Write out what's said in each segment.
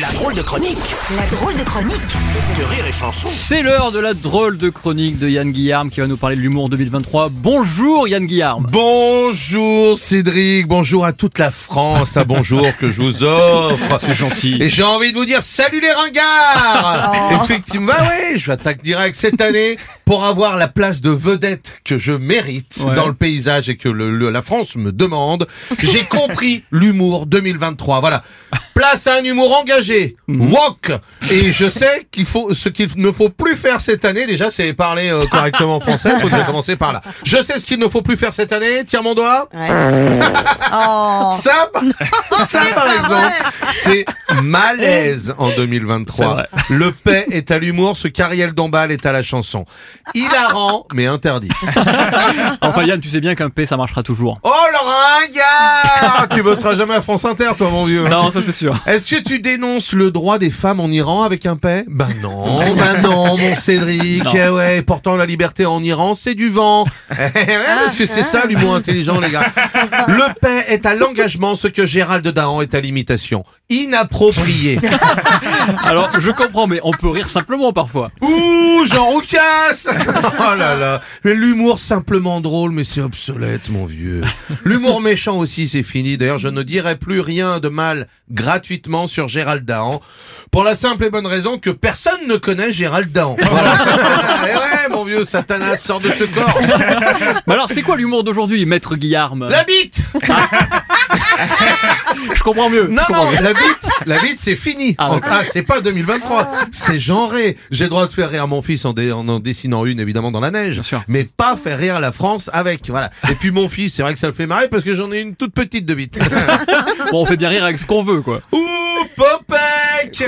La drôle de chronique La drôle de chronique de Rire et Chanson. C'est l'heure de la drôle de chronique de Yann Guillaume qui va nous parler de l'humour 2023. Bonjour Yann Guillaume. Bonjour Cédric, bonjour à toute la France, un bonjour que je vous offre. C'est gentil. Et j'ai envie de vous dire salut les ringards Effectivement, bah ouais, je attaque direct cette année pour avoir la place de vedette que je mérite Ouais. dans le paysage et que le- le- la France me demande. J'ai compris l'humour 2023, voilà. Place à un humour engagé, walk. Et je sais qu'il faut, ce qu'il ne faut plus faire cette année, déjà, c'est parler euh, correctement français. Faut déjà commencer par là. Je sais ce qu'il ne faut plus faire cette année. Tiens mon doigt. Ça, ça par exemple, c'est malaise en 2023. C'est vrai. Le paix est à l'humour, ce qu'Ariel Dombal est à la chanson. Hilarant, mais interdit. Enfin Yann, tu sais bien qu'un P ça marchera toujours. Oh ringard Tu bosseras jamais à France Inter, toi, mon vieux. Non, ça c'est sûr. Est-ce que tu dénonces le droit des femmes en Iran avec un paix? Ben non, ben non, mon Cédric. Non. Eh ouais, pourtant la liberté en Iran, c'est du vent. Eh ouais, parce que c'est ça l'humour intelligent, les gars. Le paix est à l'engagement, ce que Gérald Dahan est à l'imitation. Inapproprié. Alors je comprends, mais on peut rire simplement parfois. Ouh, Jean Roucas Oh là là Mais L'humour simplement drôle, mais c'est obsolète, mon vieux. L'humour méchant aussi, c'est fini. D'ailleurs, je ne dirai plus rien de mal gratuitement sur Gérald Dahan, pour la simple et bonne raison que personne ne connaît Gérald Dahan. Voilà. et ouais, mon vieux Satanas, sort de ce corps. Mais alors c'est quoi l'humour d'aujourd'hui, maître Guillaume La bite Je comprends mieux. Non, comprends non, mieux. la bite, la bite, c'est fini. Ah. Ah, c'est pas 2023. C'est genré. J'ai le droit de faire rire mon fils en, dé- en en dessinant une, évidemment, dans la neige. Bien sûr. Mais pas faire rire la France avec. Voilà. Et puis mon fils, c'est vrai que ça le fait marrer parce que j'en ai une toute petite de bite. Bon, on fait bien rire avec ce qu'on veut quoi. Ouh, Popek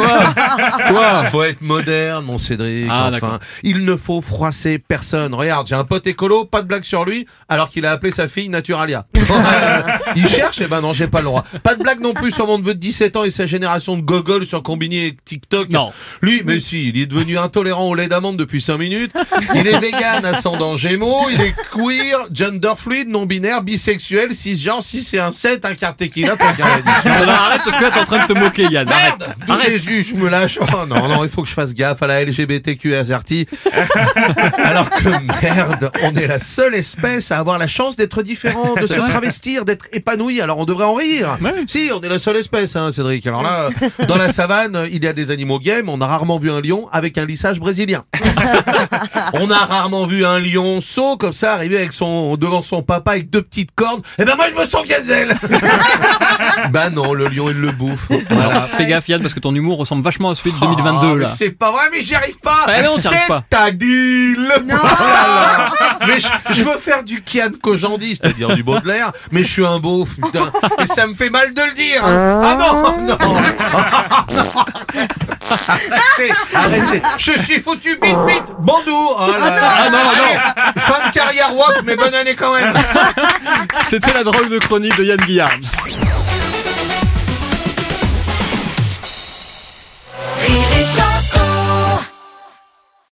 Quoi Faut être moderne, mon Cédric. Ah, enfin, il ne faut froisser personne. Regarde, j'ai un pote écolo, pas de blague sur lui, alors qu'il a appelé sa fille Naturalia. Euh, il cherche, eh ben non, j'ai pas le droit. Pas de blague non plus sur mon neveu de 17 ans et sa génération de gogol sur Combini et TikTok. Non. Lui, mais si, il est devenu intolérant au lait d'amande depuis 5 minutes. Il est vegan, ascendant gémeaux, il est queer, gender fluide, non-binaire, bisexuel, cisgenre, si c'est un 7, un quart tequila, un quart arrête parce que là t'es en train de te moquer Yann. Arrête. Merde D'où Jésus, je me lâche. Oh non, non, il faut que je fasse gaffe à la LGBTQRT. Alors que merde, on est la seule espèce à avoir la chance d'être différent, de vrai. Travestir, d'être épanoui. Alors on devrait en rire. Ouais. Si, on est la seule espèce, hein, Cédric. Alors là, dans la savane, il y a des animaux gays, mais on a rarement vu un lion avec un lissage brésilien. on a rarement vu un lion saut comme ça arriver avec son devant son papa avec deux petites cornes. Eh ben moi je me sens gazelle. bah non, le lion il le bouffe. Voilà. Alors, fais gaffe Yann parce que ton humour ressemble vachement à celui de Oh, 2022 mais là. C'est pas vrai, mais j'y arrive pas. Ah non. C'est-à-dire. Oh là là. Mais je, je veux faire du Kian Kojandi, c'est-à-dire du Baudelaire, mais je suis un beauf, putain. Et ça me fait mal de le dire. Ah non, non. Arrêtez, arrêtez. Je suis foutu, bite, bite, bandou. Oh là là. Ah non, non. Fin de carrière walk, mais bonne année quand même. C'était la drôle de chronique de Yann Guillaume.